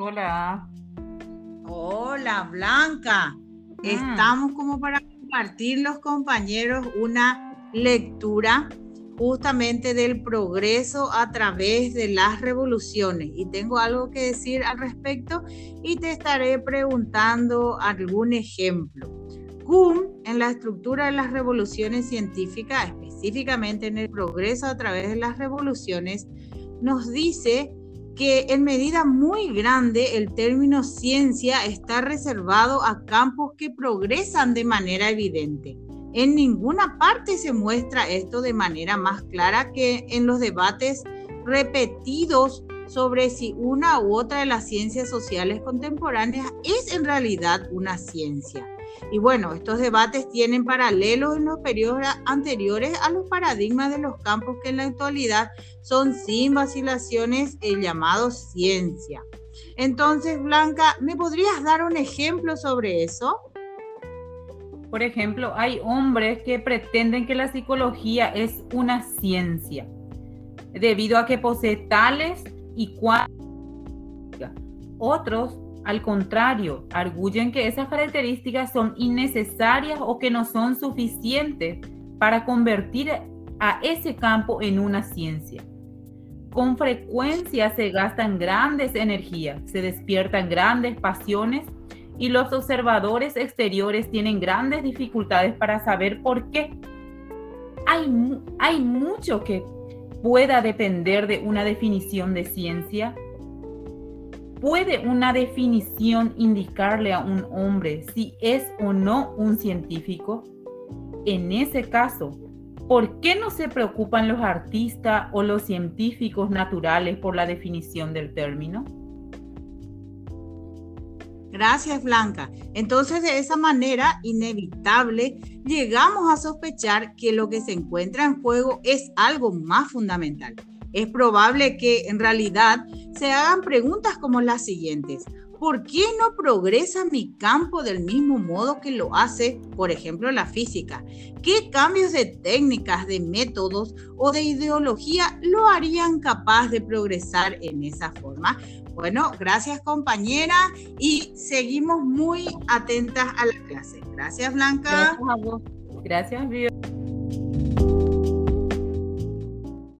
Hola. Hola, Blanca. Mm. Estamos como para compartir los compañeros una lectura justamente del progreso a través de las revoluciones. Y tengo algo que decir al respecto y te estaré preguntando algún ejemplo. Kuhn, en la estructura de las revoluciones científicas, específicamente en el progreso a través de las revoluciones, nos dice que en medida muy grande el término ciencia está reservado a campos que progresan de manera evidente. En ninguna parte se muestra esto de manera más clara que en los debates repetidos sobre si una u otra de las ciencias sociales contemporáneas es en realidad una ciencia. Y bueno, estos debates tienen paralelos en los periodos anteriores a los paradigmas de los campos que en la actualidad son sin vacilaciones el llamado ciencia. Entonces, Blanca, ¿me podrías dar un ejemplo sobre eso? Por ejemplo, hay hombres que pretenden que la psicología es una ciencia, debido a que posee tales y cuales. Otros, al contrario, arguyen que esas características son innecesarias o que no son suficientes para convertir a ese campo en una ciencia. Con frecuencia se gastan grandes energías, se despiertan grandes pasiones y los observadores exteriores tienen grandes dificultades para saber por qué. Hay, hay mucho que pueda depender de una definición de ciencia. ¿Puede una definición indicarle a un hombre si es o no un científico? En ese caso, ¿por qué no se preocupan los artistas o los científicos naturales por la definición del término? Gracias, Blanca. Entonces, de esa manera inevitable, llegamos a sospechar que lo que se encuentra en juego es algo más fundamental. Es probable que en realidad se hagan preguntas como las siguientes. ¿Por qué no progresa mi campo del mismo modo que lo hace, por ejemplo, la física? ¿Qué cambios de técnicas, de métodos o de ideología lo harían capaz de progresar en esa forma? Bueno, gracias compañera y seguimos muy atentas a la clase. Gracias Blanca. Gracias a. Gracias,